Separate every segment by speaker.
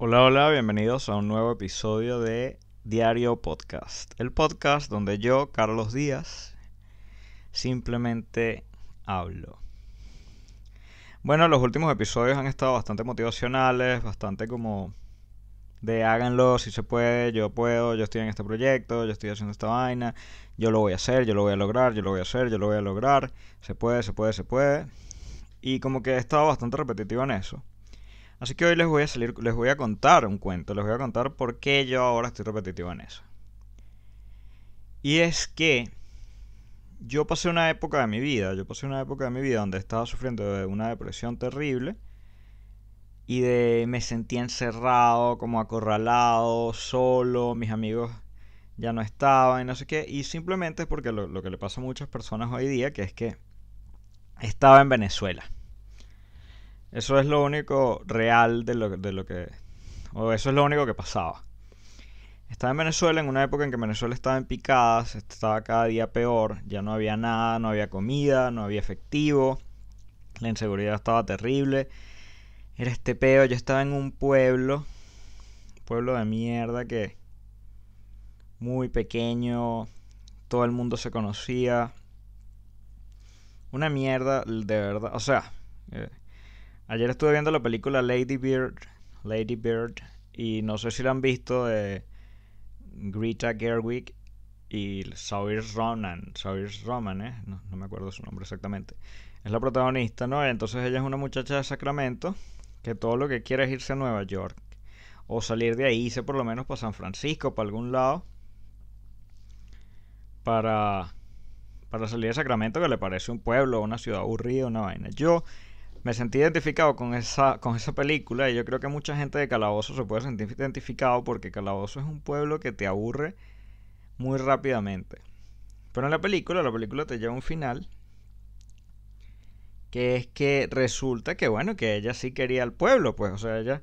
Speaker 1: Hola, hola, bienvenidos a un nuevo episodio de Diario Podcast. El podcast donde yo, Carlos Díaz, simplemente hablo. Bueno, los últimos episodios han estado bastante motivacionales, bastante como de háganlo si se puede, yo puedo, yo estoy en este proyecto, yo estoy haciendo esta vaina, yo lo voy a hacer, yo lo voy a lograr, yo lo voy a hacer, yo lo voy a lograr, se puede, se puede, se puede. Y como que he estado bastante repetitivo en eso. Así que hoy les voy a salir, les voy a contar un cuento, les voy a contar por qué yo ahora estoy repetitivo en eso. Y es que yo pasé una época de mi vida, yo pasé una época de mi vida donde estaba sufriendo de una depresión terrible y de me sentía encerrado, como acorralado, solo, mis amigos ya no estaban y no sé qué, y simplemente es porque lo, lo que le pasa a muchas personas hoy día, que es que estaba en Venezuela. Eso es lo único real de lo, de lo que... O eso es lo único que pasaba. Estaba en Venezuela en una época en que Venezuela estaba en picadas, estaba cada día peor, ya no había nada, no había comida, no había efectivo, la inseguridad estaba terrible. Era este peo, yo estaba en un pueblo, pueblo de mierda que muy pequeño, todo el mundo se conocía. Una mierda de verdad, o sea, eh, Ayer estuve viendo la película Lady Bird, Lady Bird, y no sé si la han visto de Greta Gerwig y Saoirse Ronan, Saoirse Roman, ¿eh? No, me acuerdo su nombre exactamente. Es la protagonista, ¿no? Entonces ella es una muchacha de Sacramento que todo lo que quiere es irse a Nueva York o salir de ahí, irse por lo menos para San Francisco, para algún lado, para para salir de Sacramento que le parece un pueblo, una ciudad aburrida, una vaina. Yo me sentí identificado con esa, con esa película y yo creo que mucha gente de Calabozo se puede sentir identificado porque Calabozo es un pueblo que te aburre muy rápidamente. Pero en la película, la película te lleva a un final que es que resulta que bueno, que ella sí quería al pueblo, pues, o sea, ella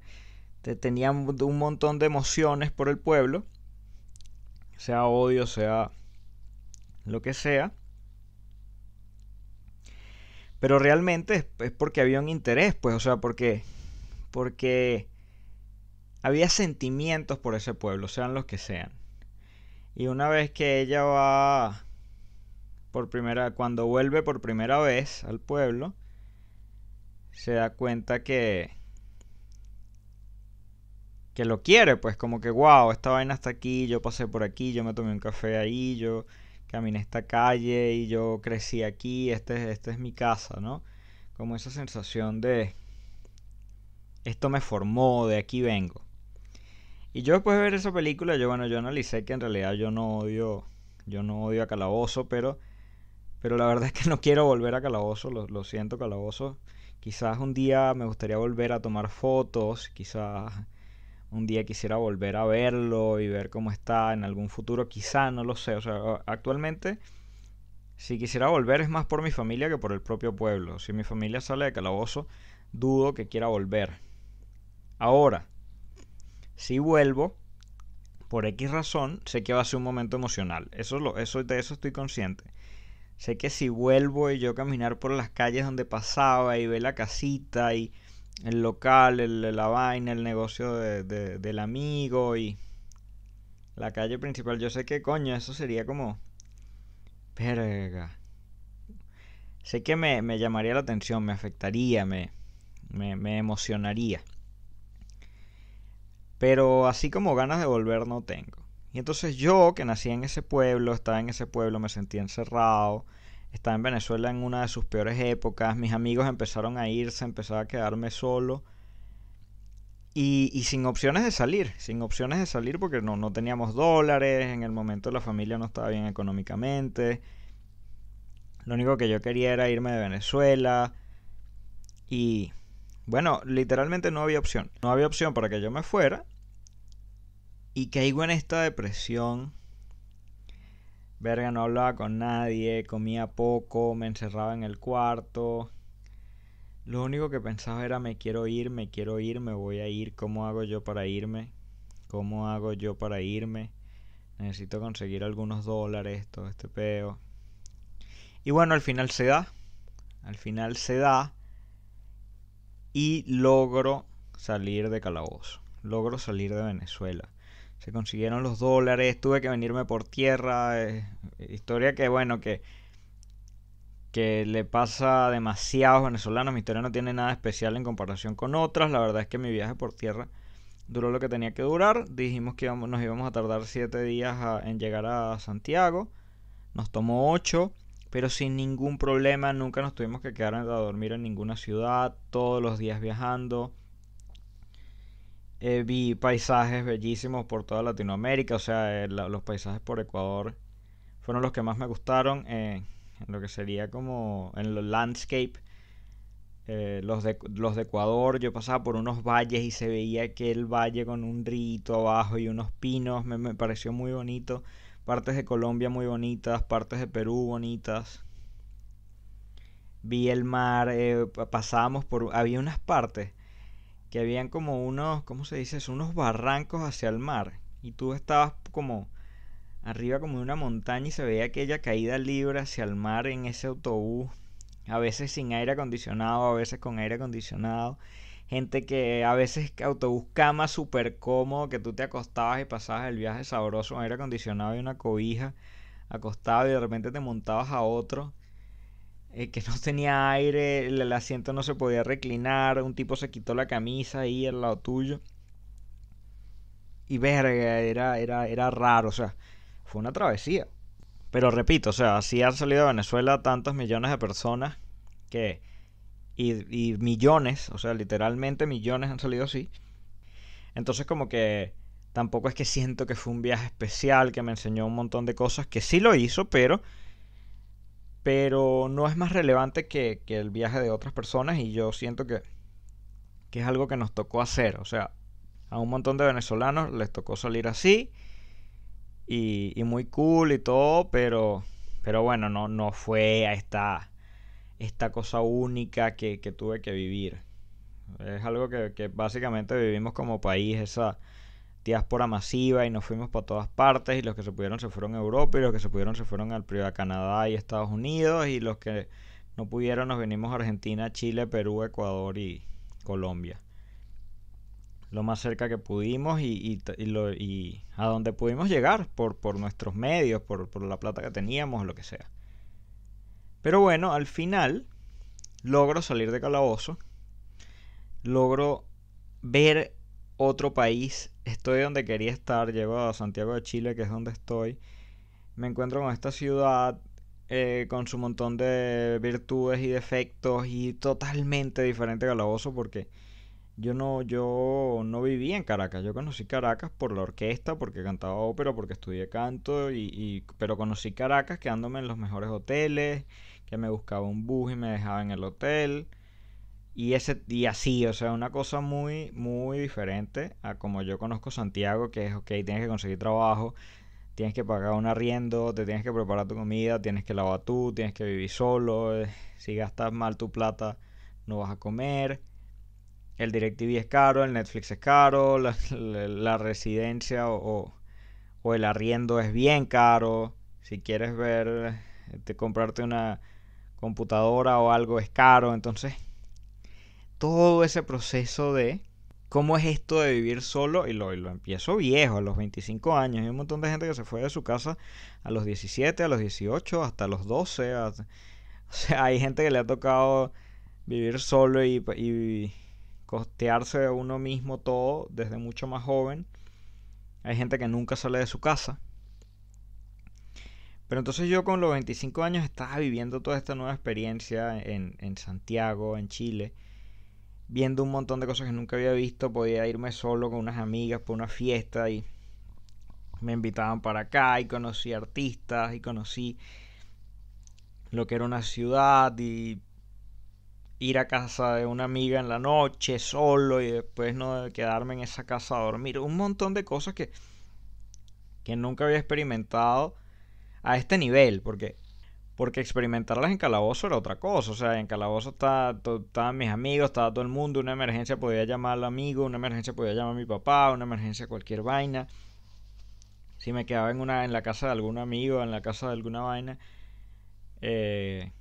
Speaker 1: te tenía un montón de emociones por el pueblo, sea odio, sea lo que sea. Pero realmente es, porque había un interés, pues, o sea, porque, porque había sentimientos por ese pueblo, sean los que sean. Y una vez que ella va por primera, cuando vuelve por primera vez al pueblo, se da cuenta que que lo quiere, pues como que wow, esta vaina está aquí, yo pasé por aquí, yo me tomé un café ahí, yo caminé esta calle y yo crecí aquí, este, este es mi casa, ¿no? Como esa sensación de esto me formó, de aquí vengo. Y yo después de ver esa película, yo bueno, yo analicé que en realidad yo no odio, yo no odio a Calabozo, pero, pero la verdad es que no quiero volver a Calabozo, lo siento Calabozo. Quizás un día me gustaría volver a tomar fotos, quizás un día quisiera volver a verlo y ver cómo está en algún futuro, quizá, no lo sé. O sea, actualmente, si quisiera volver es más por mi familia que por el propio pueblo. Si mi familia sale de calabozo, dudo que quiera volver. Ahora, si vuelvo, por X razón, sé que va a ser un momento emocional. Eso, lo, eso de eso estoy consciente. Sé que si vuelvo y yo caminar por las calles donde pasaba y ver la casita y el local, el, la vaina, el negocio de, del amigo y la calle principal. Yo sé que coño, eso sería como... Verga. Sé que me, me llamaría la atención, me afectaría, me, me, me emocionaría. Pero así como ganas de volver no tengo. Y entonces yo, que nací en ese pueblo, estaba en ese pueblo, me sentía encerrado, estaba en Venezuela en una de sus peores épocas, mis amigos empezaron a irse, empezaba a quedarme solo. Y, sin opciones de salir, sin opciones de salir porque no, no teníamos dólares, en el momento la familia no estaba bien económicamente. Lo único que yo quería era irme de Venezuela. Y bueno, literalmente no había opción. No había opción para que yo me fuera. Y caigo en esta depresión Verga, no hablaba con nadie, comía poco, me encerraba en el cuarto. Lo único que pensaba era me quiero ir, me quiero ir, me voy a ir, ¿cómo hago yo para irme? ¿Cómo hago yo para irme? Necesito conseguir algunos dólares, todo este peo. Y bueno, al final se da. Al final se da. Y logro salir de calabozo. logro salir de Venezuela. Se consiguieron los dólares, tuve que venirme por tierra. Eh, historia que, bueno, que, que le pasa a demasiados venezolanos. Mi historia no tiene nada especial en comparación con otras. La verdad es que mi viaje por tierra duró lo que tenía que durar. Dijimos que nos íbamos a tardar siete días en llegar a Santiago. Nos tomó ocho, pero sin ningún problema. Nunca nos tuvimos que quedar a dormir en ninguna ciudad. Todos los días viajando. Eh, vi paisajes bellísimos por toda Latinoamérica. O sea, eh, los paisajes por Ecuador fueron los que más me gustaron. Eh, en lo que sería como en el landscape los, de, los de Ecuador, yo pasaba por unos valles y se veía aquel valle con un rito abajo y unos pinos, me, pareció muy bonito. Partes de Colombia muy bonitas, partes de Perú bonitas. Vi el mar, pasábamos por... Había unas partes que habían como unos, ¿cómo se dice? Unos barrancos hacia el mar. Y tú estabas como arriba como de una montaña y se veía aquella caída libre hacia el mar en ese autobús a veces sin aire acondicionado, a veces con aire acondicionado. Gente que a veces autobús cama súper cómodo, que tú te acostabas y pasabas el viaje sabroso aire acondicionado y una cobija acostado y de repente te montabas a otro eh, que no tenía aire, el, asiento no se podía reclinar, un tipo se quitó la camisa ahí al lado tuyo. Y verga, era, era, era raro, o sea, fue una travesía. Pero repito, o sea, así han salido de Venezuela tantos millones de personas que... Y, y millones, o sea, literalmente millones han salido así. Entonces como que tampoco es que siento que fue un viaje especial que me enseñó un montón de cosas, que sí lo hizo, pero pero no es más relevante que, que, el viaje de otras personas y yo siento que, que es algo que nos tocó hacer. O sea, a un montón de venezolanos les tocó salir así y, muy cool y todo, pero, pero bueno, no, no fue a esta, esta cosa única que, tuve que vivir. Es algo que, básicamente vivimos como país, esa diáspora masiva y nos fuimos para todas partes y los que se pudieron se fueron a Europa y los que se pudieron se fueron al a Canadá y Estados Unidos y los que no pudieron nos venimos a Argentina, Chile, Perú, Ecuador y Colombia lo más cerca que pudimos y, a donde pudimos llegar por, por nuestros medios, por, por, la plata que teníamos, lo que sea. Pero bueno, al final logro salir de calabozo, logro ver otro país, estoy donde quería estar, llego a Santiago de Chile, que es donde estoy, me encuentro con esta ciudad eh, con su montón de virtudes y defectos y totalmente diferente Calabozo porque yo no, yo no viví en Caracas, yo conocí Caracas por la orquesta, porque cantaba ópera, porque estudié canto, y, pero conocí Caracas quedándome en los mejores hoteles, que me buscaba un bus y me dejaba en el hotel, y, ese, y así, o sea, una cosa muy, muy diferente a como yo conozco Santiago, que es, ok, tienes que conseguir trabajo, tienes que pagar un arriendo, te tienes que preparar tu comida, tienes que lavar tú, tienes que vivir solo, eh, si gastas mal tu plata, no vas a comer el DirecTV es caro, el Netflix es caro, la, residencia o, el arriendo es bien caro. Si quieres ver, de comprarte una computadora o algo es caro. Entonces, todo ese proceso de cómo es esto de vivir solo, y lo, lo empiezo viejo, a los 25 años. Hay un montón de gente que se fue de su casa a los 17, a los 18, hasta los 12. o sea, hay gente que le ha tocado vivir solo y costearse uno mismo todo desde mucho más joven. Hay gente que nunca sale de su casa. Pero entonces yo con los 25 años estaba viviendo toda esta nueva experiencia en, en, Santiago, en Chile, viendo un montón de cosas que nunca había visto. Podía irme solo con unas amigas por una fiesta y me invitaban para acá y conocí artistas y conocí lo que era una ciudad y ir a casa de una amiga en la noche solo y después no quedarme en esa casa a dormir. Un montón de cosas que, que nunca había experimentado a este nivel, porque, porque experimentarlas en Calabozo era otra cosa. O sea, en Calabozo estaban mis amigos, estaba todo el mundo, una emergencia podía llamar al amigo, una emergencia podía llamar a mi papá, una emergencia cualquier vaina. Si me quedaba en, una, en la casa de algún amigo, en la casa de alguna vaina, eh,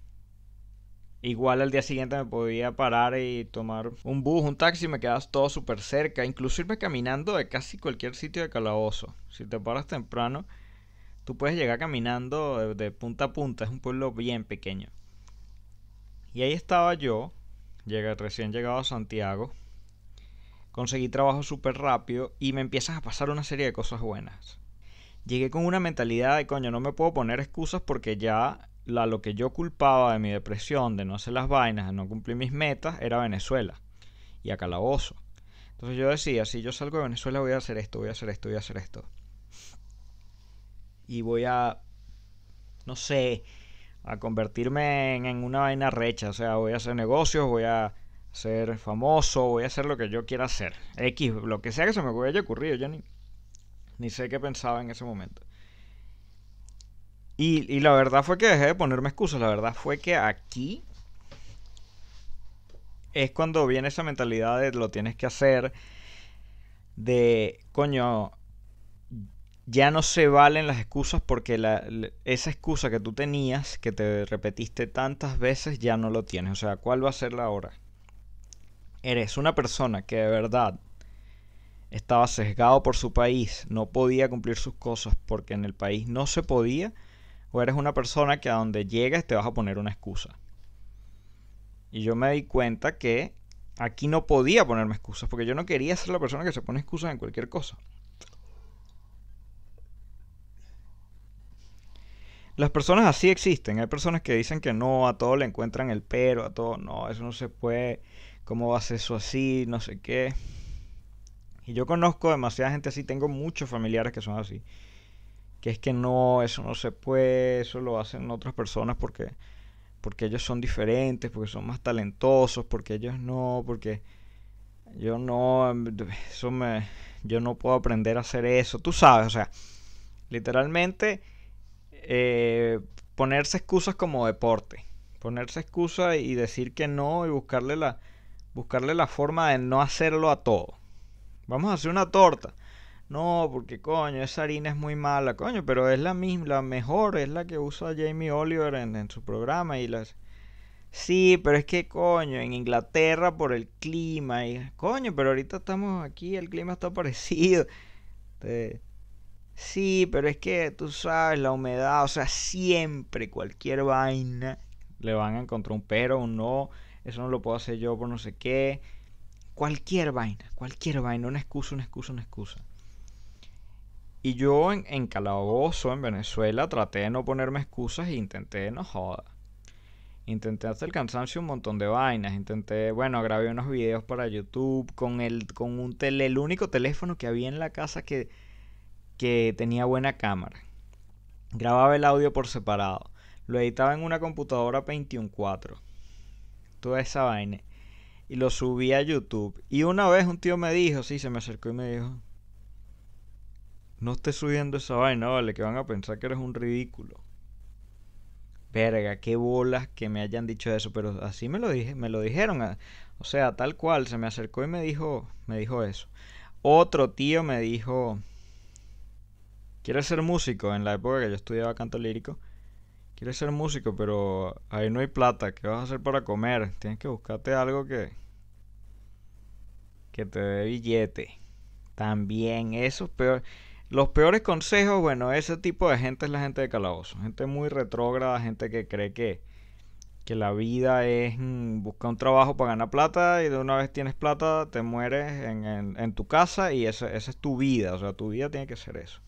Speaker 1: Igual al día siguiente me podía parar y tomar un bus, un taxi, me quedas todo súper cerca. Incluso irme caminando de casi cualquier sitio de calabozo. Si te paras temprano, tú puedes llegar caminando de, punta a punta. Es un pueblo bien pequeño. Y ahí estaba yo, llegué, recién llegado a Santiago. Conseguí trabajo súper rápido y me empiezan a pasar una serie de cosas buenas. Llegué con una mentalidad de coño, no me puedo poner excusas porque ya la, lo que yo culpaba de mi depresión, de no hacer las vainas, de no cumplir mis metas, era Venezuela y a Calabozo. Entonces yo decía, si yo salgo de Venezuela voy a hacer esto, voy a hacer esto, voy a hacer esto. Y voy a, no sé, a convertirme en, una vaina recha. O sea, voy a hacer negocios, voy a ser famoso, voy a hacer lo que yo quiera hacer. X, lo que sea que se me haya ocurrido, yo ni, ni sé qué pensaba en ese momento. Y, la verdad fue que dejé de ponerme excusas. La verdad fue que aquí es cuando viene esa mentalidad de lo tienes que hacer. De, coño, ya no se valen las excusas porque esa excusa que tú tenías, que te repetiste tantas veces, ya no lo tienes. O sea, ¿cuál va a ser la hora? Eres una persona que de verdad estaba sesgado por su país, no podía cumplir sus cosas porque en el país no se podía o eres una persona que a donde llegues te vas a poner una excusa. Y yo me di cuenta que aquí no podía ponerme excusas, porque yo no quería ser la persona que se pone excusas en cualquier cosa. Las personas así existen. Hay personas que dicen que no, a todo le encuentran el pero, a todo, no, eso no se puede, ¿cómo va a ser eso así? No sé qué. Y yo conozco demasiada gente así, tengo muchos familiares que son así que es que no, eso no se puede, eso lo hacen otras personas porque, porque ellos son diferentes, porque son más talentosos, porque ellos no, porque yo no, eso me, yo no puedo aprender a hacer eso, tú sabes, o sea, literalmente eh, ponerse excusas como deporte, ponerse excusas y decir que no y buscarle la, buscarle la forma de no hacerlo a todo. Vamos a hacer una torta. No, porque coño, esa harina es muy mala, coño, pero es la misma, la mejor, es la que usa Jamie Oliver en, su programa y las... Sí, pero es que coño, en Inglaterra por el clima y coño, pero ahorita estamos aquí, el clima está parecido. Sí, pero es que tú sabes, la humedad, o sea, siempre cualquier vaina le van a encontrar un pero, un no, eso no lo puedo hacer yo por no sé qué. Cualquier vaina, cualquier vaina, una excusa, una excusa, una excusa. Y yo en, Calabozo, en Venezuela, traté de no ponerme excusas e intenté, no joda. Intenté hacer el cansancio un montón de vainas. Intenté, bueno, grabé unos videos para YouTube con el, con un tele, el único teléfono que había en la casa que, que tenía buena cámara. Grababa el audio por separado. Lo editaba en una computadora 21.4. Toda esa vaina. Y lo subí a YouTube. Y una vez un tío me dijo, sí, se me acercó y me dijo, no estés subiendo esa vaina, vale, que van a pensar que eres un ridículo. Verga, qué bolas que me hayan dicho eso, pero así me lo dije, me lo dijeron, ah, o sea, tal cual, se me acercó y me dijo, me dijo eso. Otro tío me dijo, ¿quieres ser músico? En la época que yo estudiaba canto lírico, quieres ser músico, pero ahí no hay plata, ¿qué vas a hacer para comer? Tienes que buscarte algo que que te dé billete. También eso es peor. Los peores consejos, bueno, ese tipo de gente es la gente de calabozo. Gente muy retrógrada, gente que cree que, que la vida es mm, buscar un trabajo para ganar plata y de una vez tienes plata te mueres en, tu casa y esa, esa, es tu vida. O sea, tu vida tiene que ser eso.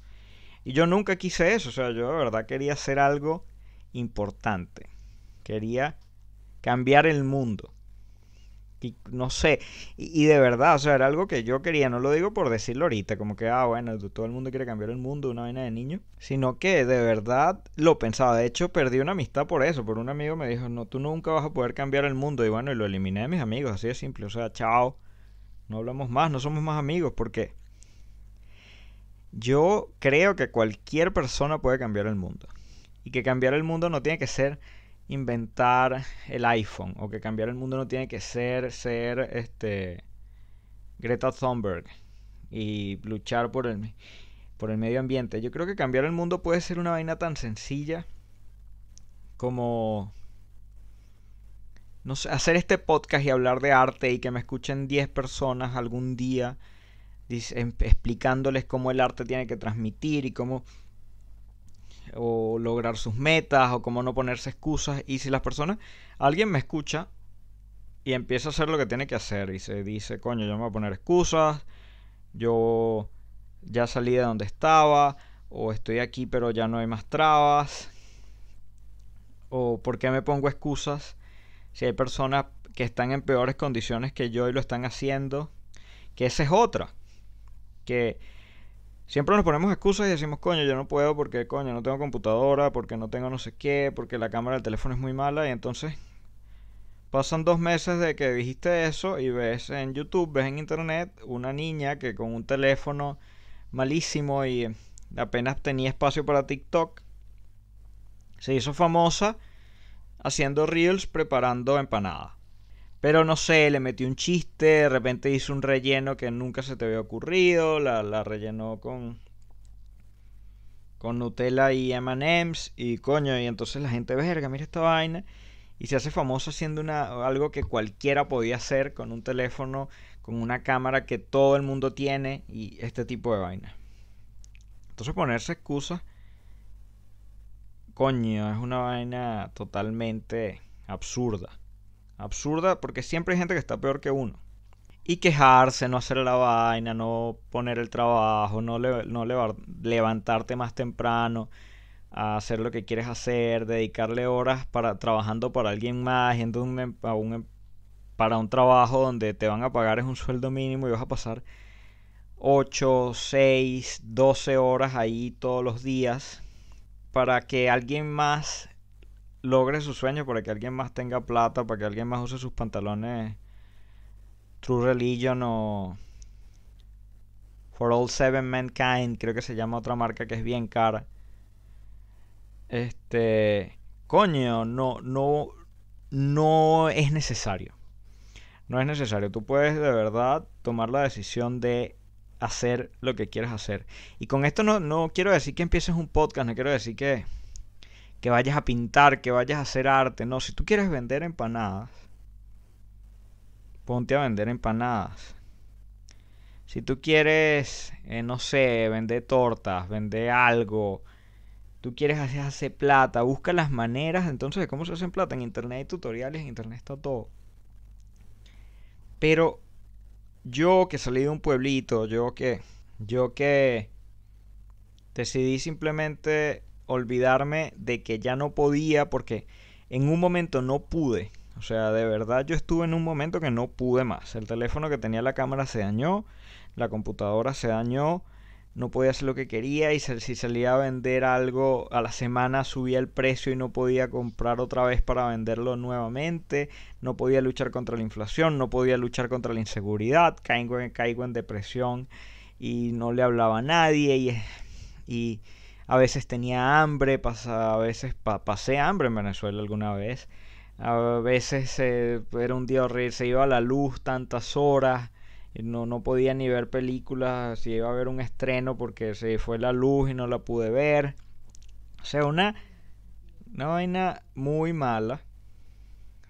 Speaker 1: Y yo nunca quise eso. O sea, yo de verdad quería hacer algo importante. Quería cambiar el mundo no sé, y, de verdad, o sea, era algo que yo quería, no lo digo por decirlo ahorita, como que, ah, bueno, todo el mundo quiere cambiar el mundo, una vaina de niño, sino que de verdad lo pensaba, de hecho perdí una amistad por eso, por un amigo me dijo, no, tú nunca vas a poder cambiar el mundo, y bueno, y lo eliminé de mis amigos, así de simple, o sea, chao, no hablamos más, no somos más amigos, porque yo creo que cualquier persona puede cambiar el mundo, y que cambiar el mundo no tiene que ser inventar el iPhone o que cambiar el mundo no tiene que ser ser este Greta Thunberg y luchar por el por el medio ambiente. Yo creo que cambiar el mundo puede ser una vaina tan sencilla como no sé, hacer este podcast y hablar de arte y que me escuchen 10 personas algún día em, explicándoles cómo el arte tiene que transmitir y cómo o lograr sus metas o cómo no ponerse excusas y si las personas alguien me escucha y empieza a hacer lo que tiene que hacer y se dice coño yo me voy a poner excusas yo ya salí de donde estaba o estoy aquí pero ya no hay más trabas o por qué me pongo excusas si hay personas que están en peores condiciones que yo y lo están haciendo, que esa es otra. Que siempre nos ponemos excusas y decimos, coño, yo no puedo porque, coño, no tengo computadora, porque no tengo no sé qué, porque la cámara del teléfono es muy mala y entonces pasan dos meses de que dijiste eso y ves en YouTube, ves en Internet una niña que con un teléfono malísimo y apenas tenía espacio para TikTok, se hizo famosa haciendo reels preparando empanada. Pero no sé, le metió un chiste, de repente hizo un relleno que nunca se te había ocurrido, la, la rellenó con con Nutella y M&M's y coño, y entonces la gente, verga, mira esta vaina y se hace famoso haciendo una, algo que cualquiera podía hacer con un teléfono, con una cámara que todo el mundo tiene y este tipo de vaina. Entonces ponerse excusas coño, es una vaina totalmente absurda. Absurda porque siempre hay gente que está peor que uno. Y quejarse, no hacer la vaina, no poner el trabajo, no, no levantarte más temprano, a hacer lo que quieres hacer, dedicarle horas para trabajando para alguien más, yendo un, em, em, para un trabajo donde te van a pagar es un sueldo mínimo y vas a pasar 8, 6, 12 horas ahí todos los días para que alguien más logre su sueño, para que alguien más tenga plata, para que alguien más use sus pantalones True Religion o For All Seven Mankind, creo que se llama otra marca que es bien cara. Este, coño, no no no es necesario. No es necesario. Tú puedes de verdad tomar la decisión de hacer lo que quieres hacer. Y con esto no, no quiero decir que empieces un podcast, no quiero decir que, que vayas a pintar, que vayas a hacer arte. No, si tú quieres vender empanadas, ponte a vender empanadas. Si tú quieres, eh, no sé, vender tortas, vender algo, tú quieres hacer, hacer plata, busca las maneras entonces de cómo se hacen plata. En internet hay tutoriales, en internet está todo. Pero yo que salí de un pueblito, yo que, yo que decidí simplemente olvidarme de que ya no podía porque en un momento no pude. O sea, de verdad yo estuve en un momento que no pude más. El teléfono que tenía la cámara se dañó, la computadora se dañó, no podía hacer lo que quería y si salía a vender algo a la semana subía el precio y no podía comprar otra vez para venderlo nuevamente, no podía luchar contra la inflación, no podía luchar contra la inseguridad, caigo en, caigo en depresión y no le hablaba a nadie y, y a veces tenía hambre, a veces pasé hambre en Venezuela alguna vez, a veces eh, era un día horrible, se iba a la luz tantas horas no, no podía ni ver películas si iba a ver un estreno porque se fue la luz y no la pude ver. O sea, una, una vaina muy mala.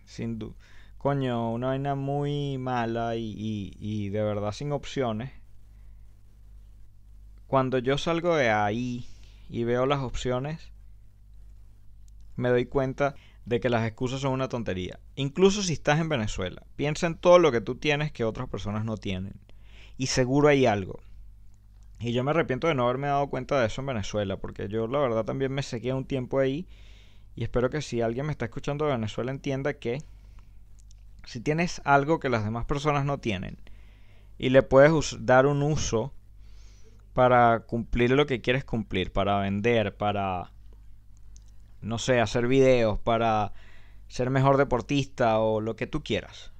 Speaker 1: Sin duda. Coño, una vaina muy mala y, y de verdad sin opciones. Cuando yo salgo de ahí y veo las opciones, me doy cuenta de que las excusas son una tontería. Incluso si estás en Venezuela, piensa en todo lo que tú tienes que otras personas no tienen. Y seguro hay algo. Y yo me arrepiento de no haberme dado cuenta de eso en Venezuela, porque yo la verdad también me seguía un tiempo ahí. Y espero que si alguien me está escuchando de Venezuela entienda que si tienes algo que las demás personas no tienen y le puedes dar un uso para cumplir lo que quieres cumplir, para vender, para no sé, hacer videos, para ser mejor deportista o lo que tú quieras.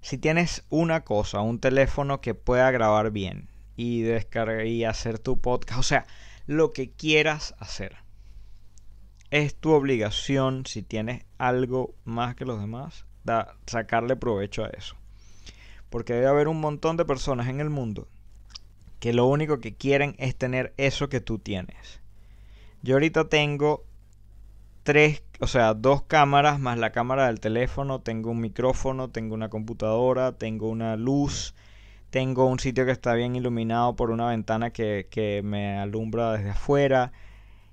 Speaker 1: Si tienes una cosa, un teléfono que pueda grabar bien y descargar y hacer tu podcast, o sea, lo que quieras hacer. Es tu obligación, si tienes algo más que los demás, da, sacarle provecho a eso. Porque debe haber un montón de personas en el mundo que lo único que quieren es tener eso que tú tienes. Yo ahorita tengo tres, o sea, dos cámaras más la cámara del teléfono, tengo un micrófono, tengo una computadora, tengo una luz, tengo un sitio que está bien iluminado por una ventana que, que me alumbra desde afuera.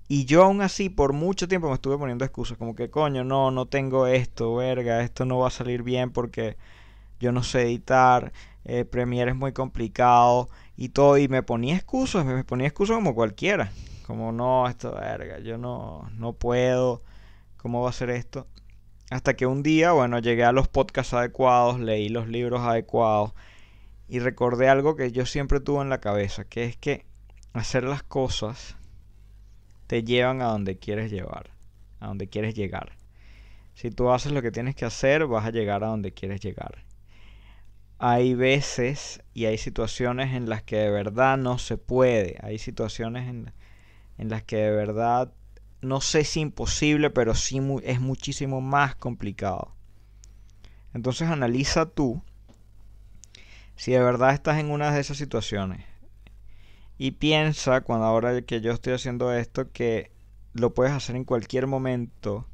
Speaker 1: Y yo aún así por mucho tiempo me estuve poniendo excusas, como que coño, no, no tengo esto, verga, esto no va a salir bien porque yo no sé editar, eh, Premiere es muy complicado y todo, y me ponía excusas, me ponía excusas como cualquiera, como no, esto, verga, yo no, no puedo, ¿cómo va a ser esto? Hasta que un día, bueno, llegué a los podcasts adecuados, leí los libros adecuados y recordé algo que yo siempre tuve en la cabeza, que es que hacer las cosas te llevan a donde quieres llevar, a donde quieres llegar. Si tú haces lo que tienes que hacer, vas a llegar a donde quieres llegar. Hay veces y hay situaciones en las que de verdad no se puede. Hay situaciones en, en las que de verdad no sé si imposible, pero sí es muchísimo más complicado. Entonces analiza tú si de verdad estás en una de esas situaciones. Y piensa, cuando ahora que yo estoy haciendo esto, que lo puedes hacer en cualquier momento.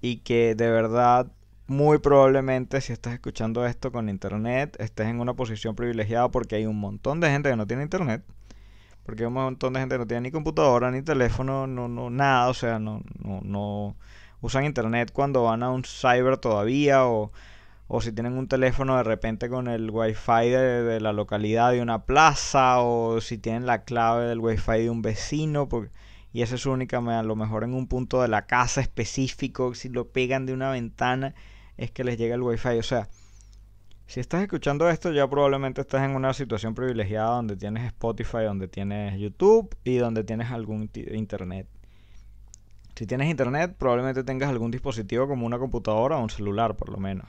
Speaker 1: Y que de verdad, muy probablemente, si estás escuchando esto con internet, estés en una posición privilegiada porque hay un montón de gente que no tiene internet. Porque hay un montón de gente que no tiene ni computadora, ni teléfono, no, no, nada. O sea, no, no, no usan internet cuando van a un cyber todavía o o si tienen un teléfono de repente con el wifi de, la localidad de una plaza o si tienen la clave del wifi de un vecino y esa es su única a lo mejor en un punto de la casa específico si lo pegan de una ventana es que les llega el wifi o sea si estás escuchando esto ya probablemente estás en una situación privilegiada donde tienes Spotify donde tienes YouTube y donde tienes algún internet si tienes internet probablemente tengas algún dispositivo como una computadora o un celular por lo menos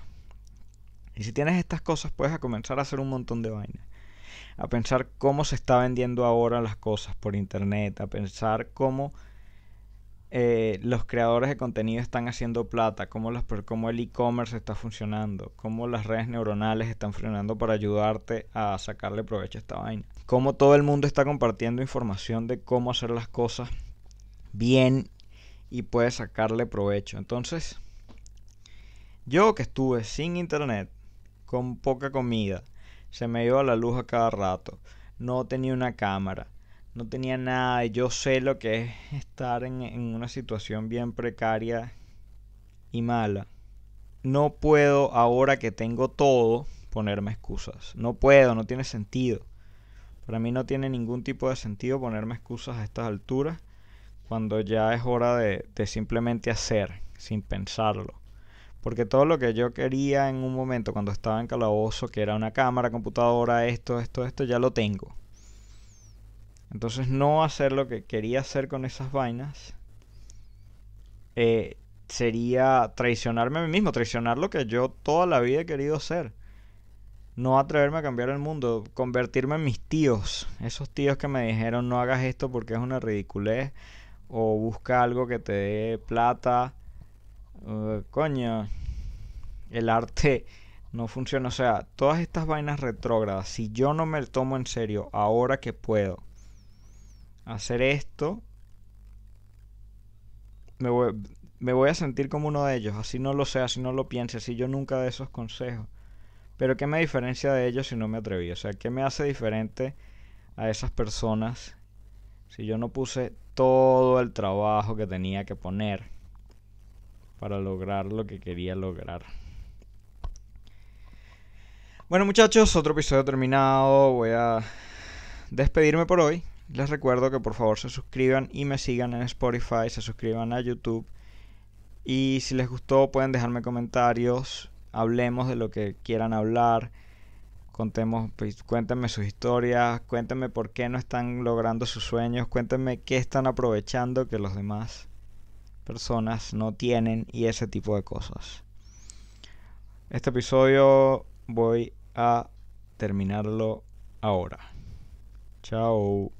Speaker 1: y si tienes estas cosas, puedes comenzar a hacer un montón de vainas. A pensar cómo se está vendiendo ahora las cosas por internet. A pensar cómo eh, los creadores de contenido están haciendo plata. Cómo, el e-commerce está funcionando. Cómo las redes neuronales están funcionando para ayudarte a sacarle provecho a esta vaina. Cómo todo el mundo está compartiendo información de cómo hacer las cosas bien y puedes sacarle provecho. Entonces, yo que estuve sin internet con poca comida, se me iba la luz a cada rato, no tenía una cámara, no tenía nada, yo sé lo que es estar en, en una situación bien precaria y mala. No puedo, ahora que tengo todo, ponerme excusas. No puedo, no tiene sentido. Para mí no tiene ningún tipo de sentido ponerme excusas a estas alturas cuando ya es hora de, de simplemente hacer sin pensarlo. Porque todo lo que yo quería en un momento cuando estaba en calabozo, que era una cámara, computadora, esto, esto, esto, ya lo tengo. Entonces no hacer lo que quería hacer con esas vainas eh, sería traicionarme a mí mismo, traicionar lo que yo toda la vida he querido hacer. No atreverme a cambiar el mundo, convertirme en mis tíos. Esos tíos que me dijeron no hagas esto porque es una ridiculez. O busca algo que te dé plata Uh, coño, el arte no funciona. O sea, todas estas vainas retrógradas, si yo no me tomo en serio ahora que puedo hacer esto, me voy, a sentir como uno de ellos. Así no lo sé, así no lo piense, así yo nunca de esos consejos. Pero ¿qué me diferencia de ellos si no me atreví? O sea, ¿qué me hace diferente a esas personas si yo no puse todo el trabajo que tenía que poner? para lograr lo que quería lograr. Bueno muchachos, otro episodio terminado. Voy a despedirme por hoy. Les recuerdo que por favor se suscriban y me sigan en Spotify, se suscriban a YouTube. Y si les gustó pueden dejarme comentarios, hablemos de lo que quieran hablar. Contemos, pues, cuéntenme sus historias, cuéntenme por qué no están logrando sus sueños, cuéntenme qué están aprovechando que los demás personas no tienen y ese tipo de cosas. Este episodio voy a terminarlo ahora. Chao.